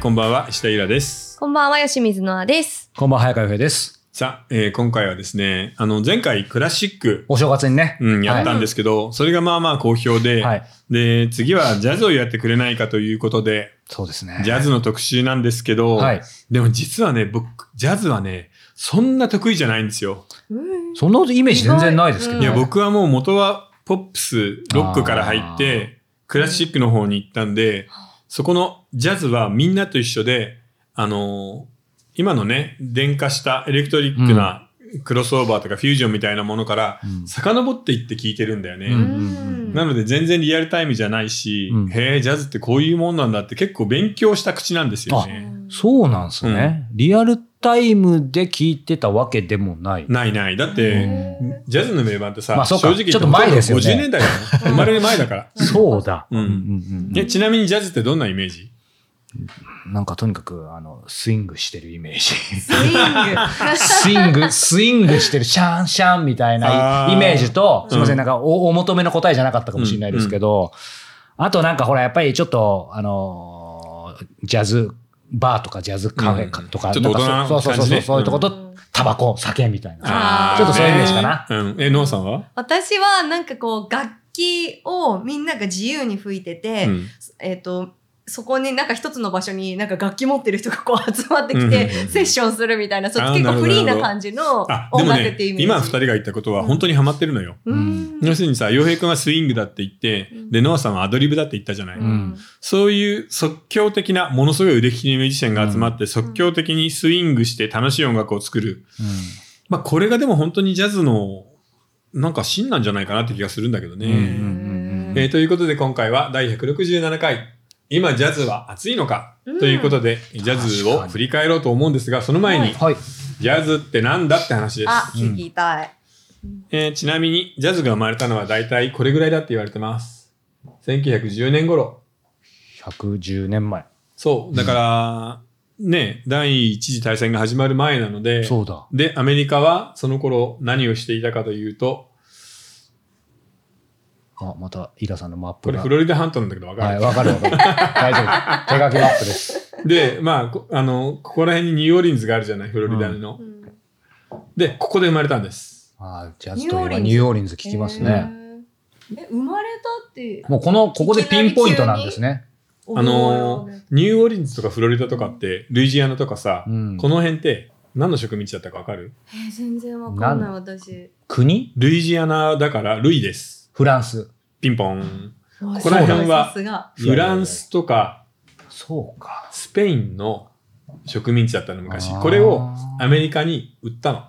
こんばんは、石田ゆらです。こんばんは、吉水のあです。こんばんは、早川洋平です。さあ、えー今回はですね、あの、前回クラシック、お正月にね。うん、やったんですけど、それがまあまあ好評で、はい。で、次はジャズをやってくれないかということで、そうですね。ジャズの特集なんですけど、はい。でも実はね、僕、ジャズはね、そんな得意じゃないんですよ。そんなイメージ全然ないですけどうんね。いや、僕はもう元はポップス、ロックから入って、クラシックの方に行ったんで、そこのジャズはみんなと一緒で、あのー今のね、電化したエレクトリックなクロスオーバーとかフュージョンみたいなものから、うん。遡っていって聞いてるんだよね。うん。うん。なので全然リアルタイムじゃないし、うん。へえ、ジャズってこういうもんなんだって結構勉強した口なんですよね。そうなんですね、リアルタイムで聞いてたわけでもない。ないない。だって、ジャズの名盤ってさ、まあ正直言ちょっと前ですよね50年代だよ。生まれる前だから。そうだ。うんうんえちなみにジャズってどんなイメージ？うんなんかとにかく、あの、スイングしてるイメージ。スイング。スイング、スイングしてる、シャンシャンみたいなイメージと、すいませうんん、なんかおお求めの答えじゃなかったかもしれないですけど、あとなんかほら、やっぱりちょっと、あのー、ジャズバーとかジャズカフェとか、うんちょっと大人ななんかそうそうそうそう、感じねそういうとこと、うんタバコ、酒みたいな。ちょっとそういうイメージかな。うん。え、ノーさんは？私はなんかこう、楽器をみんなが自由に吹いてて、うんえっ、と、そこになんか一つの場所になんか楽器持ってる人がこう集まってきて、セッションするみたいな、そ結構フリーな感じの音楽っていうイ、メージ。今二人が言ったことは本当にハマってるのよ。うん。要するにさ、洋平くんはスイングだって言って、うんで、ノアさんはアドリブだって言ったじゃない。んそういう即興的な、ものすごい腕利きのミュージシャンが集まって、即興的にスイングして楽しい音楽を作る。まあ、これがでも本当にジャズの、なんか芯なんじゃないかなって気がするんだけどね。うんうんうんえーということで今回は第167回、今ジャズは熱いのか、うんということで、ジャズを振り返ろうと思うんですが、その前に、はい。ジャズってなんだって話です。あ、聞きたい。えーちなみに、ジャズが生まれたのは大体これぐらいだって言われてます。1910年頃。110年前。そう。だから、ね、第一次大戦が始まる前なので、そうだ。で、アメリカはその頃何をしていたかというと、あ、また、イラさんのマップが。これフロリダ半島なんだけどわかはい、る、わかるわかる。大丈夫。手書きマップです。で、まあこ、あの、ここら辺にニューオーリンズがあるじゃない、フロリダの。うんで、ここで生まれたんです。あージャズといえばニューオーリンズ聞きますね。え生まれたって。もうこの、ここでピンポイントなんですね。あのー、ニューオーリンズとかフロリダとかって、ルイジアナとかさ、うんこの辺って何の植民地だったかわかる？えー全然わかんない私。国？ルイジアナだからルイです。フランス。ピンポン。ここら辺は。フランスとかそうか。スペインの植民地だったの昔これをアメリカに売ったの。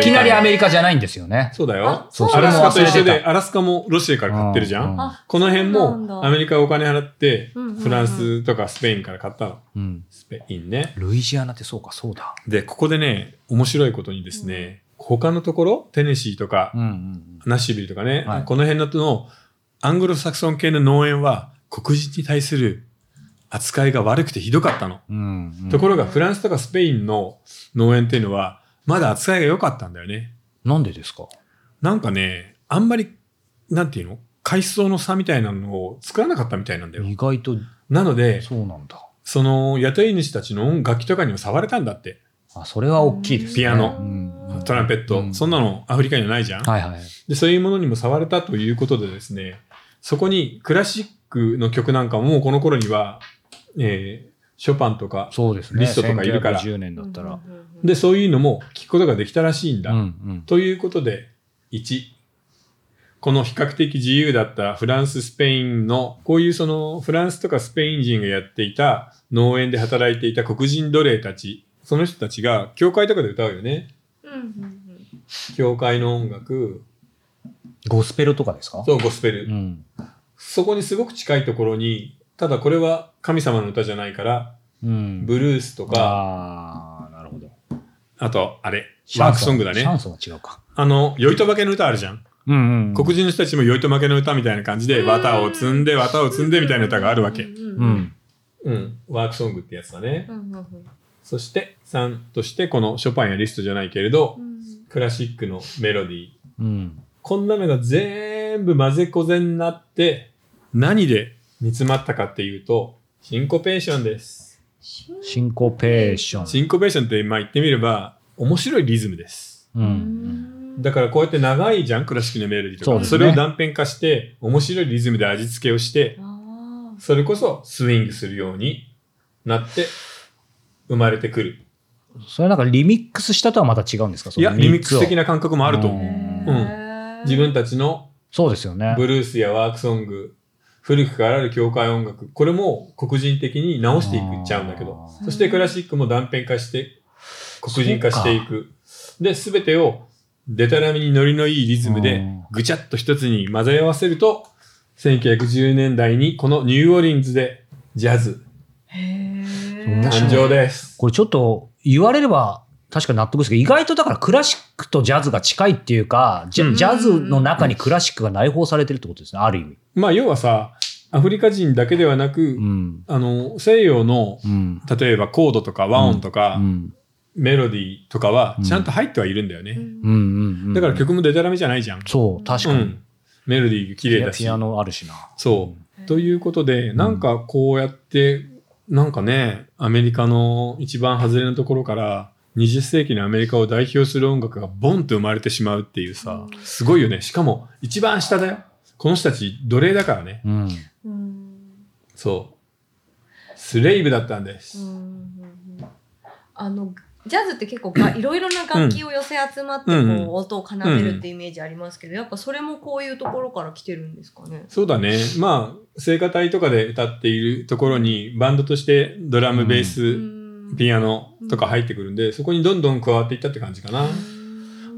いきなりアリメリカじゃないんですよね。そうだよあ。そうアラスカと一緒で、アラスカもロシアから買ってるじゃうんこの辺もアメリカがお金払って、フランスとかスペインから買ったの。うん。スペインね。ルイジアナってそうか、そうだ。で、ここでね、面白いことにですね、他のところ、テネシーとかうんうんナッシュビルとかね、はいこの辺ののアングロサクソン系の農園は黒人に対する扱いが悪くてひどかったの。うん。うんところがフランスとかスペインの農園っていうのはまだ扱いが良かったんだよね。なんでですか？なんかね、あんまり、なんていうの？階層の差みたいなのを作らなかったみたいなんだよ。意外と、なので、そうなんだ。その雇い主たちの楽器とかにも触れたんだって。あ、それは大きいですね。ピアノうんトランペット。うんそんなのアフリカにはないじゃん。はいはい。で、そういうものにも触れたということでですね、そこにクラシックの曲なんかももうこの頃には、えーショパンとか、そうですね。リストとかいるから1910年だったら。で、そういうのも聞くことができたらしいんだ。うんうん。ということで、1、この比較的自由だったフランス、スペインの、こういうそのフランスとかスペイン人がやっていた農園で働いていた黒人奴隷たち、その人たちが教会とかで歌うよね。うんうんうん教会の音楽、ゴスペルとかですか？そう、ゴスペル。うん。そこにすごく近いところに、ただこれは神様の歌じゃないから、うん。ブルースとか、ああ、なるほど。あと、あれ、ワークソングだねシャ。ンソンは違うか。あの、酔いとばけの歌あるじゃん。うんうん。黒人の人たちも酔いとまけの歌みたいな感じで、綿を積んで、綿を積んでみたいな歌があるわけ。うんううんん。うん。ワークソングってやつだね。うんうんそして、3として、このショパンやリストじゃないけれどう、んクラシックのメロディー。うん。こんなのが全部混ぜこぜになって、何で煮詰まったかっていうと、シンコペーションです。シンコペーション。シンコペーションって、まあ言ってみれば、面白いリズムです。う。うんんだからこうやって長いじゃん、クラシックのメロディーとか。そ,、ねれを断片化して、面白いリズムで味付けをして、それこそスイングするようになって、生まれてくる。それなんかリミックスしたとはまた違うんですか？いや、リミックス的な。な感覚もあると思う。へー自分たちのそうですよね。ブルースやワークソング、古くからある教会音楽、これも黒人的に直していくっちゃうんだけど、そしてクラシックも断片化して、黒人化していく。で、すべてをデタラメにノリのいいリズムでうんぐちゃっと一つに混ぜ合わせると、1910年代にこのニューオーリンズでジャズへー面白い誕生です。これちょっと言われれば確かに納得ですけど、意外とだからクラシックとジャズが近いっていうか、ジャ,、うんジャズの中にクラシックが内包されてるってことですね、ある意味。まあ要はさ、アフリカ人だけではなく、うん。あの、西洋のうん。例えばコードとか和音とか、うん。メロディーとかはうんちゃんと入ってはいるんだよね。だから曲もデタラメじゃないじゃん。そう、確かに。うんメロディー綺麗だしピ。アノあるしな。そう。ということで、なんかこうやって、なんかね、アメリカの一番外れのところから、20世紀のアメリカを代表する音楽がボンと生まれてしまうっていうさ、すごいよね。しかも、一番下だよ。この人たち奴隷だからね。うん。うんそう。スレイブだったんです。うんうんうんあのジャズって結構がいろいろな楽器を寄せ集まってこう、音を奏でるってイメージありますけど、やっぱそれもこういうところから来てるんですかね。そうだね。まあ、聖歌隊とかで歌っているところに、バンドとしてドラム、うんベース、うんピアノとか入ってくるんで、そこにどんどん加わっていったって感じかな。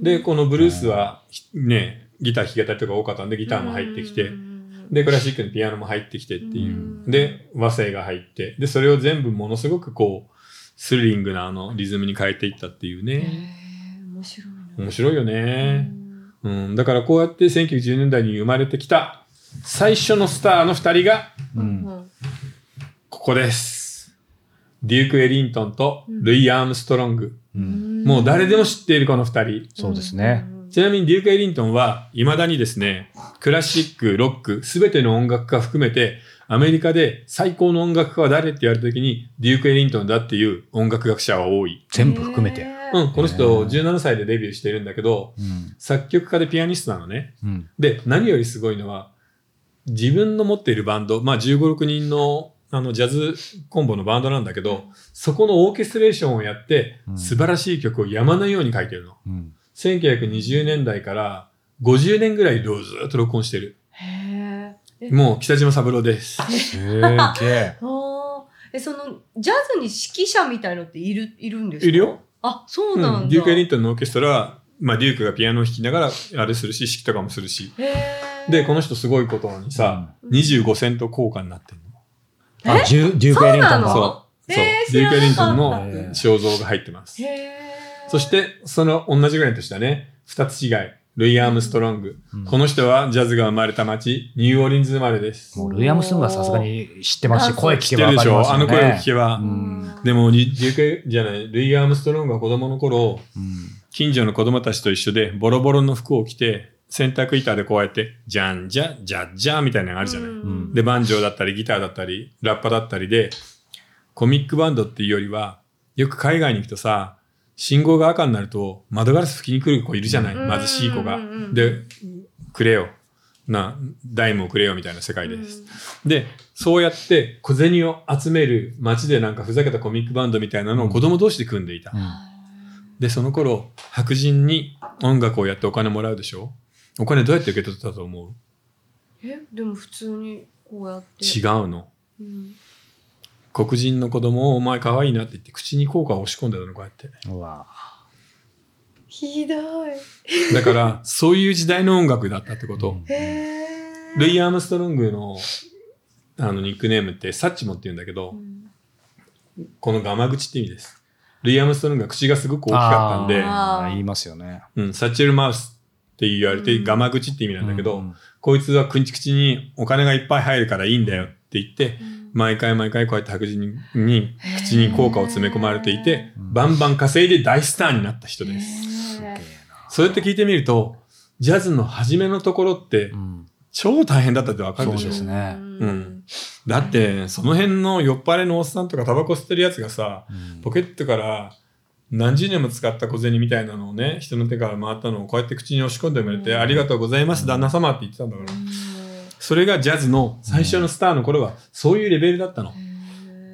で、このブルースは、ね、ギター弾き語りとか多かったんで、ギターも入ってきてう、んで、クラシックのピアノも入ってきてっていうう。んで、和声が入って、で、それを全部ものすごくこう、スリリングなあのリズムに変えていったっていうへね。ー面白いな。面白いようね。んうん。だからこうやって1910年代に生まれてきた最初のスターの二人がう。うんんここです。デューク・エリントンとルイ・アームストロング。うん。もう誰でも知っているこの二人。そうですね。ちなみにデューク・エリントンは未だにですね、クラシック、ロック、すべての音楽家含めて、アメリカで最高の音楽家は誰って言われた時に、デューク・エリントンだっていう音楽学者は多い。全部含めて。うん、この人17歳でデビューしてるんだけど、うん。作曲家でピアニストなのね。うん。で、何よりすごいのは、自分の持っているバンド、まあ15、6人のあのジャズコンボのバンドなんだけど、そこのオーケストレーションをやって、うん素晴らしい曲を山のように書いてるの。うん。1920年代から50年ぐらいずっと録音してる。もう北島三郎です。すげえ。えそのジャズに指揮者みたいのっているいるんですか？いるよ。あそうなんだ、うんデューク・エリントンのオーケストラは、まあデュークがピアノを弾きながらあれするし、指揮とかもするし。へーで、この人すごいことにさ、うん25セント硬貨になってるの。あ、デューク・エリントンそうなの？が。そう。そう。デューク・エリントンの肖像が入ってます。へーそして、その同じぐらいの年だね。二つ違い。ルイ・アームストロング。うんこの人はジャズが生まれた街、ニューオーリンズ生まれです。もうルイ・アームストロングはさすがに知ってますし、あ声聞知ってるでしょ？あの。声を聞けば。うんでも、デュークじゃない、ルイ・アームストロングは子供の頃、うん近所の子供たちと一緒で、ボロボロの服を着て、洗濯板でこうやって、じゃんじゃ、じゃっじゃみたいなのがあるじゃない？んで、バンジョーだったり、ギターだったり、ラッパだったりで、コミックバンドっていうよりは、よく海外に行くとさ、信号が赤になると、窓ガラス拭きに来る子いるじゃない、うん貧しい子が。で、くれよ。な、ダイムをくれよみたいな世界です。で、そうやって小銭を集める街でなんかふざけたコミックバンドみたいなのを子供同士で組んでいた。うんで、その頃、白人に音楽をやってお金もらうでしょ？お金どうやって受け取ったと思う？えでも普通にこうやって違うの。うん黒人の子供をお前可愛いなって言って口に効果を押し込んでたのこうやって。うわひどいだから、そういう時代の音楽だったってこと。へえルイ・アームストロングのあのニックネームってサッチモって言うんだけど、このガマ口って意味です。ルイ・アームストロングが口がすごく大きかったんで、言いますよね。うん、サッチェルマウスって言われて、うんガマ口って意味なんだけど、うんこいつは口口にお金がいっぱい入るからいいんだよって言って、毎回毎回こうやって白人に口に効果を詰め込まれていて、うん。バンバン稼いで大スターになった人です。そうやって聞いてみると、ジャズの初めのところって超大変だったってわかるでしょ。そうですね。うん。だって、その辺の酔っ払いのおっさんとかタバコ吸ってるやつがさ、ポケットから何十年も使った小銭みたいなのをね、人の手から回ったのをこうやって口に押し込んでもらって、うん。ありがとうございます、旦那様って言ってたんだから。それがジャズの最初のスターの頃は、そういうレベルだったの。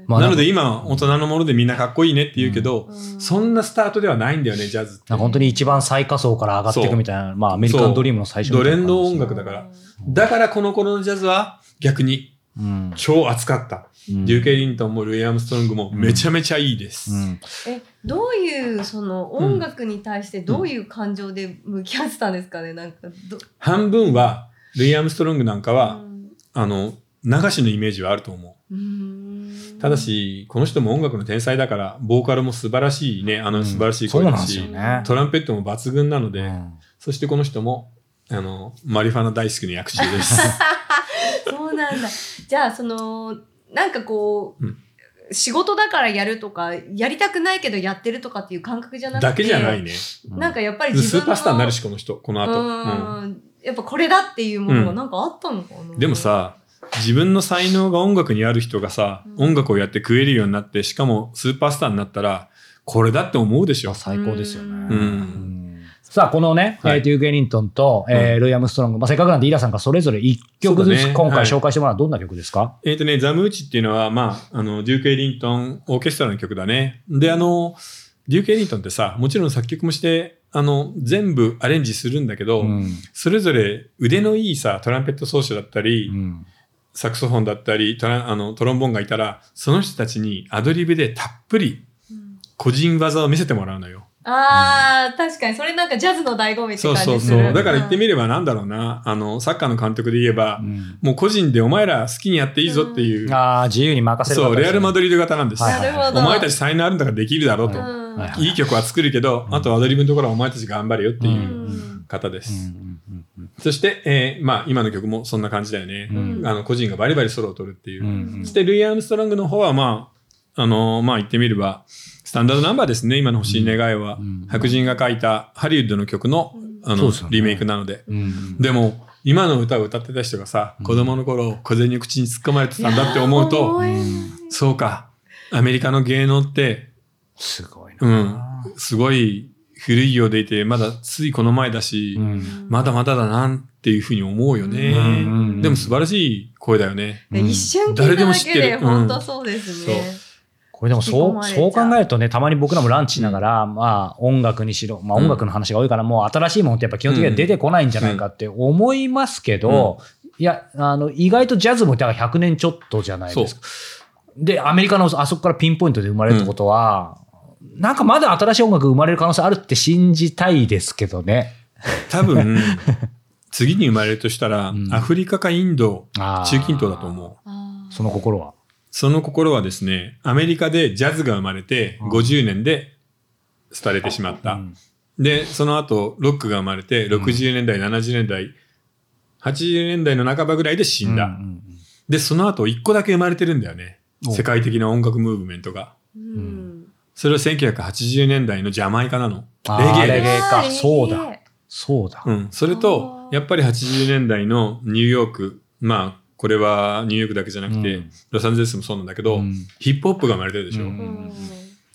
まあなので今、大人のものでみんなかっこいいねって言うけど、うんそんなスタートではないんだよね、ジャズって。本当に一番最下層から上がっていくみたいな、まあアメリカンドリームの最初みたいな感じドレンド音楽だから。だからこの頃のジャズは逆にうん。超熱かった。うんデューケ・リントンもルイ・アームストロングもめちゃめちゃいいです。うんえどういうその音楽に対してどういう感情で向き合ってたんですかね？なんかど、半分は、ルイ・アームストロングなんかは、うんあの、流しのイメージはあると思うーう。ただし、この人も音楽の天才だから、ボーカルも素晴らしいね、あの素晴らしい声だし、そうなんね。トランペットも抜群なので、うんそしてこの人も、あの、マリファナ大好きの役中です。そうなんだじゃあそのなんかこう、うん仕事だからやるとかやりたくないけどやってるとかっていう感覚じゃなくてだけじゃないね。なんかやっぱり自分のスーパースターになるし、この人、この後。うんうんやっぱこれだっていうものがなんかあったのかな、でもさ、自分の才能が音楽にある人がさ、うん。音楽をやって食えるようになって、しかもスーパースターになったら、これだって思うでしょ。最高ですよね。うん。うん。さあ、このね、はい。えーデューク・エリントンと、えールイ・アームストロング、まあ、せっかくなんでイラさんがそれぞれ1曲ずつ今回はい。紹介してもらうのはどんな曲ですか、えっ、とね、ザ・ムーチっていうのは、まあ、あの、デューク・エリントンオーケストラの曲だね。で、あの、デューク・エリントンってさ、もちろん作曲もして、あの、全部アレンジするんだけど、うん。それぞれ腕のいいさ、トランペット奏者だったり、うん。サクソフォンだったりトランあの、トロンボーンがいたら、その人たちにアドリブでたっぷりうん個人技を見せてもらうのよ。あー確かに。それなんかジャズの醍醐味ってそう感じする。そうそう。だから言ってみる、ればなんだろうな、あの、サッカーの監督で言えば、うん。もう個人でお前ら好きにやっていいぞっていう、ああ、自由に任せるそう、レアル・マドドリード型なんです。はいなるほど。お前たち才能あるんだからできるだろうと。いはい。曲は作るけど、あとはアドリブのところはお前たち頑張れよっていううん。方です。そして、えーまあ今の曲もそんな感じだよね。うん。あの個人がバリバリソロを取るっていう。そしてルイ・アームストロングの方はまあ、あのーまあ言ってみれば、スタンダードナンバーですね、今の欲しい願いは。うん。白人が書いたハリウッドの曲の、あの、ね。リメイクなので。うんでも、今の歌を歌ってた人がさ、子供の頃、小銭を口に突っ込まれてたんだって思うと、そうか、アメリカの芸能って、すごいうん。な。、すごい古いようでいて、まだついこの前だし、うん。まだまだだなっていうふうに思うよね。うんうんでも素晴らしい声だよね。うん。一瞬聞いた誰でもだけで知ってる。本当そうですね。これでもそうそう考えるとね、たまに僕らもランチしながら、まあ音楽にしろ、まあ音楽の話が多いから、もう新しいものってやっぱ基本的には出てこないんじゃないかって思いますけど、いや、あの、意外とジャズもだから100年ちょっとじゃないですか。で、アメリカのあそこからピンポイントで生まれるってことは、なんかまだ新しい音楽生まれる可能性あるって信じたいですけどね。多分、次に生まれるとしたら、うんアフリカかインド、中近東だと思う。その心は？その心はですね、アメリカでジャズが生まれてうん50年で廃れてしまった。うんで、その後、ロックが生まれて60年代、70年代、80年代の半ばぐらいで死んだ。うんうんで、その後、一個だけ生まれてるんだよね。お世界的な音楽ムーブメントが。うんそれは1980年代のジャマイカなの。レゲエレゲエか。そうだ。そうだ。うん。それとやっぱり80年代のニューヨーク、まあ、これはニューヨークだけじゃなくて、うん。ロサンゼルスもそうなんだけど、うん。ヒップホップが生まれてるでしょ。うん。うん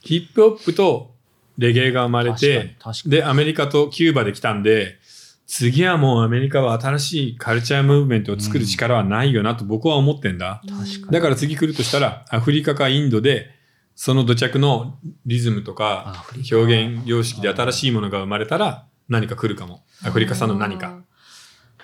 ヒップホップとレゲエが生まれて、で、アメリカとキューバで来たんで、次はもうアメリカは新しいカルチャームーブメントを作る力はないよなと僕は思ってんだ。確かだから次来るとしたら、アフリカかインドで、その土着のリズムとアか表現様式で新しいものが生まれたら何か来るかも。アフリカ産の何か。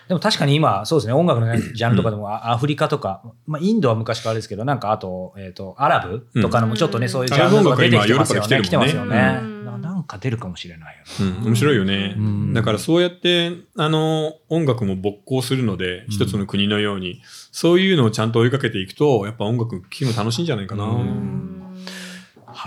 でも確かに今、そうですね、音楽のね ジャンルとかでも、あアフリカとか、まあ、インドは昔からですけど、なんかあと、えっ、と、アラブとかのもちょっとね、うんそういうジャンルが出てきてますよね。来てますよね。なんか出るかもしれないよね。うん、面白いよね。うんだからそうやって、あの、音楽も勃興するので、一つの国のように、そういうのをちゃんと追いかけていくと、やっぱ音楽聴くの楽しいんじゃないかな。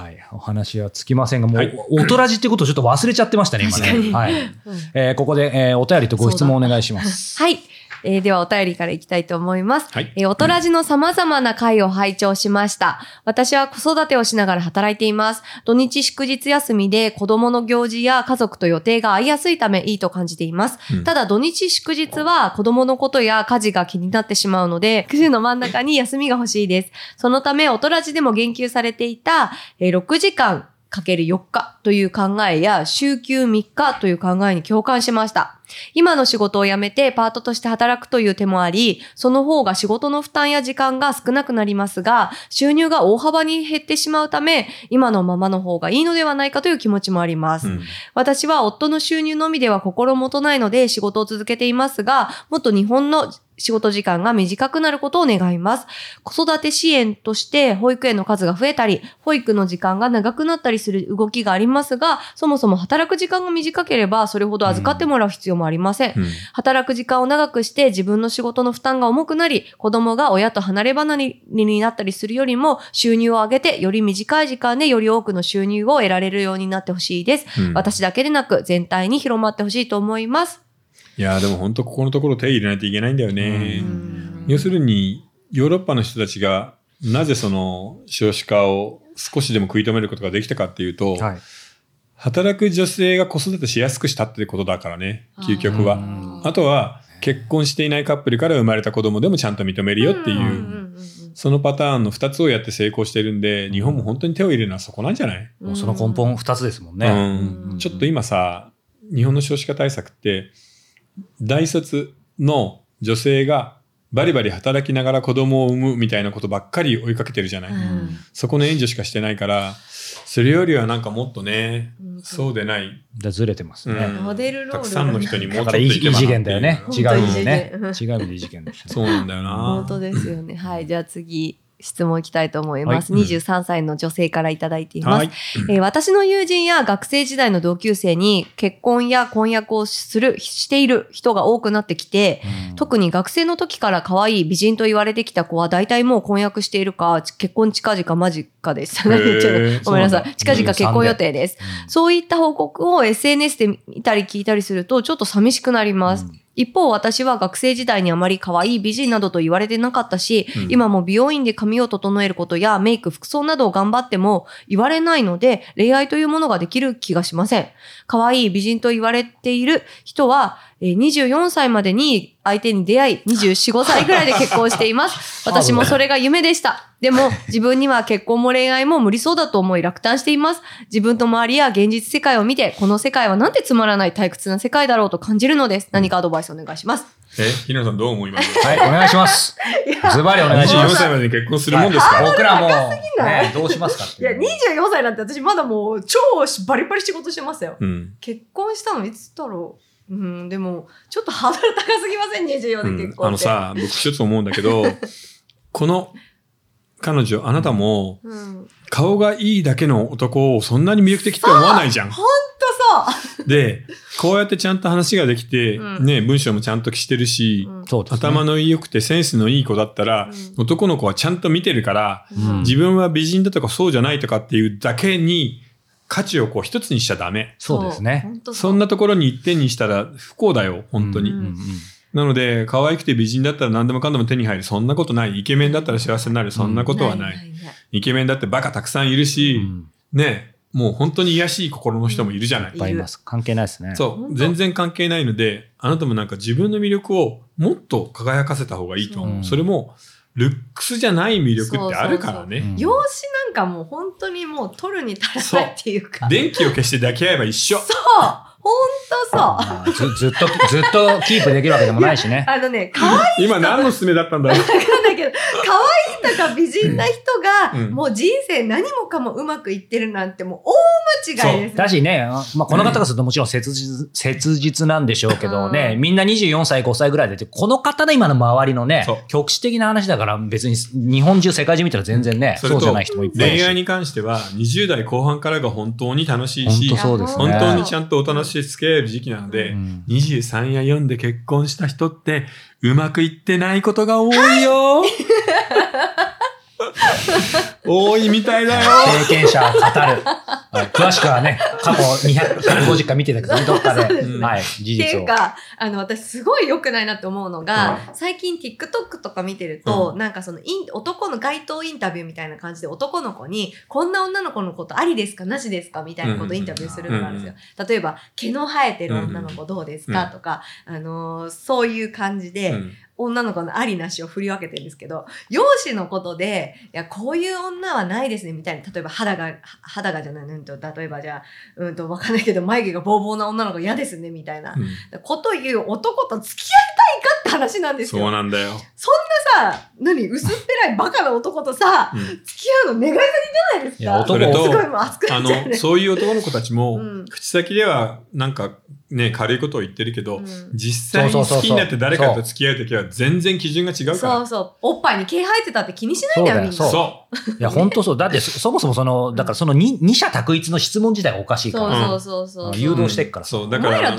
はい。お話はつきませんが、もう、はいおとらじってことをちょっと忘れちゃってましたね、今ね。確かにはい。うんえーここで、えーお便りとご質問お願いします。はい。えーではお便りからいきたいと思います。はい。えー、おとらじの様々な回を拝聴しました。私は子育てをしながら働いています。土日祝日休みで子供の行事や家族と予定が合いやすいためいいと感じています。うんただ土日祝日は子供のことや家事が気になってしまうので、週の真ん中に休みが欲しいです。そのため、おとらじでも言及されていた、えー6時間かける4日という考えや、週休3日という考えに共感しました。今の仕事を辞めてパートとして働くという手もあり、その方が仕事の負担や時間が少なくなりますが、収入が大幅に減ってしまうため、今のままの方がいいのではないかという気持ちもあります。うん私は夫の収入のみでは心もとないので仕事を続けていますが、もっと日本の仕事時間が短くなることを願います。子育て支援として保育園の数が増えたり、保育の時間が長くなったりする動きがありますが、そもそも働く時間が短ければそれほど預かってもらう必要もありません。うん働く時間を長くして自分の仕事の負担が重くなり、子供が親と離れ離れになったりするよりも収入を上げてより短い時間でより多くの収入を得られるようになってほしいです。うん私だけでなく全体に広まってほしいと思います。いやーでも本当ここのところ手入れないといけないんだよね。うん。要するに、ヨーロッパの人たちが、なぜその少子化を少しでも食い止めることができたかっていうと、はい。働く女性が子育てしやすくしたってことだからね、究極は。うん。あとは、結婚していないカップルから生まれた子供でもちゃんと認めるよっていう、そのパターンの2つをやって成功してるんで、日本も本当に手を入れるのはそこなんじゃない、うん。もうその根本二つですもんね。うん。うん。ちょっと今さ、日本の少子化対策って、大卒の女性がバリバリ働きながら子供を産むみたいなことばっかり追いかけてるじゃない、うんそこの援助しかしてないから、それよりはなんかもっとね、うんそうでない、でずれてますね。うんモデルロールたくさんの人にもうちっといけばな異次元だよね。違うね異。違う意味で異次元ですね。そうなんだよな。本当ですよね。はい。じゃあ次、質問いきたいと思います。はい23歳の女性からいただいています。はい。えー私の友人や学生時代の同級生に結婚や婚約をする、している人が多くなってきて、特に学生の時から可愛い美人と言われてきた子は大体もう婚約しているか、結婚近々間近です。ごめんなさい。近々結婚予定です。そういった報告を SNS で見たり聞いたりするとちょっと寂しくなります。うん一方私は学生時代にあまり可愛い美人などと言われてなかったし、うん今も美容院で髪を整えることやメイク、服装などを頑張っても言われないので恋愛というものができる気がしません。可愛い美人と言われている人はえー24歳までに相手に出会い、24、5歳ぐらいで結婚しています。私もそれが夢でした。でも、自分には結婚も恋愛も無理そうだと思い落胆しています。自分と周りや現実世界を見て、この世界はなんてつまらない退屈な世界だろうと感じるのです。何かアドバイスお願いします。え、ひなさんどう思いますはい、お願いします。ズバリお願いしま24。歳までに結婚するもんですか、僕らも、ね、どうしますかっていう。24歳なんて私まだもう超バリバリ仕事してますよ。うん。結婚したのいつだろううん、でも、ちょっとハードル高すぎません ?24 うんで結婚って。あのさ、僕一つ思うんだけど、この彼女、あなたも、うん。顔がいいだけの男をそんなに魅力的って思わないじゃん。ほんとそうで、こうやってちゃんと話ができて、うんね、文章もちゃんとしてるし、うん。頭の良くてセンスのいい子だったら、うん男の子はちゃんと見てるから、うん自分は美人だとかそうじゃないとかっていうだけに価値をこう一つにしちゃダメ。そうですね。そんなところに一点にしたら不幸だよ、本当に。うんうんうんなので、可愛くて美人だったら何でもかんでも手に入る。そんなことない。イケメンだったら幸せになる。そんなことはない。イケメンだってバカたくさんいるし、うんね、もう本当に癒やしい心の人もいるじゃない。いっぱいいます。関係ないですね。そう。全然関係ないので、あなたもなんか自分の魅力をもっと輝かせた方がいいと思う。それも、ルックスじゃない魅力ってあるからね。うん容姿なんかもう本当にもう取るに足らないっていうか。電気を消して抱き合えば一緒。そうほんとそうまあずずっと、ずっとキープできるわけでもないしね。あのね、可愛い今何のすすめだったんだろう？わかんないけど、可愛いとか美人な人が、うんもう人生何もかもうまくいってるなんてもう大間違いです。だしね、まあ、この方がするともちろん切実、切実なんでしょうけどね、うんみんな24歳、5歳ぐらいでって、この方の今の周りのねそう、局地的な話だから別に日本中、世界中見たら全然ね、そそうじゃない人もいっぱいい。恋愛に関しては、20代後半からが本当に楽しいし本当、そうですね。本当にちゃんとお楽しみ付き合える時期なので、うん23や4で結婚した人って、うまくいってないことが多いよ。多いみたいだよ。経験者は語る。はい、詳しくはね、過去200 150回見てたけど、どっかで、うんはい、事って実を。いうか、あの、私すごい良くないなって思うのが、最近 TikTok とか見てると、なんかそのイン、男の街頭インタビューみたいな感じで男の子に、こんな女の子のことありですか？なしですか？みたいなことをインタビューするのがあるんですよ。例えば、毛の生えてる女の子どうですか、うん。とか、あのーそういう感じで、うん女の子のありなしを振り分けてるんですけど、容姿のことで、いや、こういう女はないですね、みたいな。例えば肌が、は肌がじゃない、うんと、例えばじゃあ、うんと、わかんないけど、眉毛がボーボーな女の子嫌ですね、みたいな。うんこと言う男と付き合いたいかって話なんですよ。そうなんだよ。さ、何薄っぺらいバカな男とさ、うん付き合うの願い先じゃないですか。いや男すごいもう熱くなあっちゃうねの、。そういう男の子たちもうん、口先ではなんかね、軽いことを言ってるけど、うん実際に好きになって誰かと付き合うときは全然基準が違うから。そうそう。おっぱいに毛生えてたって気にしないんだよ、みんな。そうそいや、本当そう。だって、そ そもそもその、だからその二二者択一の質問自体がおかしいから。そうそうそうそう。誘導してっから。そう、だから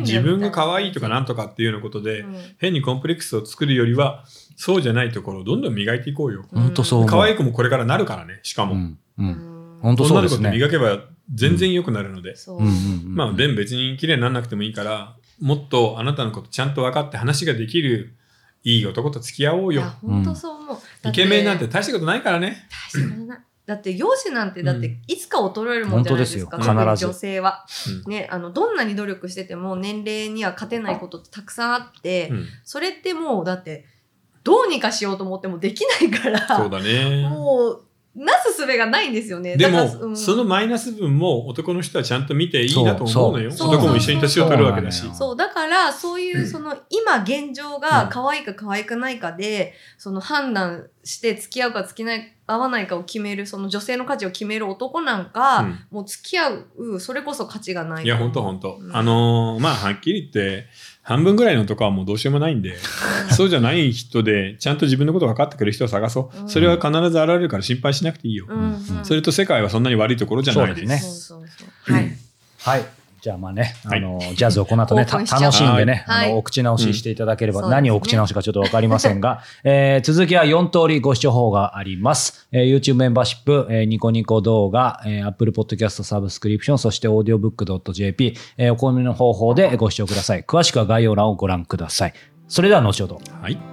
自分が可愛いみとかなんとかっていうようなことで、うん変にコンプレックスを作るよりは、そうじゃないところをどんどん磨いていこうよ。本当そう。可愛い子もこれからなるからね、しかも。うん。う。うんん本当そう女の子ってですね。磨けば全然良くなるので。まあ、でも別に綺麗にならなくてもいいから、もっとあなたのことちゃんと分かって話ができるいい男と付き合おうよいや、。本当そう思う。だイケメンなんて大したことないからね。大したことない。だって容姿なんてだっうんていつか衰えるもんじゃないですか、本当ですよ特に必ず女性は、うんね、あのどんなに努力してても年齢には勝てないことってたくさんあって、うんそれってもうだってどうにかしようと思ってもできないからそうだね。もうなすすべがないんですよね。でも、うん。そのマイナス分も男の人はちゃんと見ていいなと思うのよ。そう。そう男も一緒に年を取るわけだし。そう。だからそういうその今現状が可愛いか可愛くないかで、その判断して付き合うか付き合わないかを決めるその女性の価値を決める男なんか、うん。もう付き合うそれこそ価値がない。いや、ほんとほんとう。ん。あのーまあ、はっきり言って、半分ぐらいの男はもうどうしようもないんで、そうじゃない人で、ちゃんと自分のこと分かってくれる人を探そうう。んそれは必ず現れるから心配しなくていいよ。うんうんそれと世界はそんなに悪いところじゃないです。そうですねはいはい。じゃあまあね、はいあの、ジャズをこの後ね、楽しんでね、はいあの、お口直ししていただければ、うん何をお口直しかちょっとわかりませんが、えー続きは4通りご視聴法があります。えー YouTube メンバーシップ、えーニコニコ動画、えー Apple Podcast サブスクリプション、そして audiobook.jp、えーお好みの方法でご視聴ください。詳しくは概要欄をご覧ください。それでは後ほど。はい。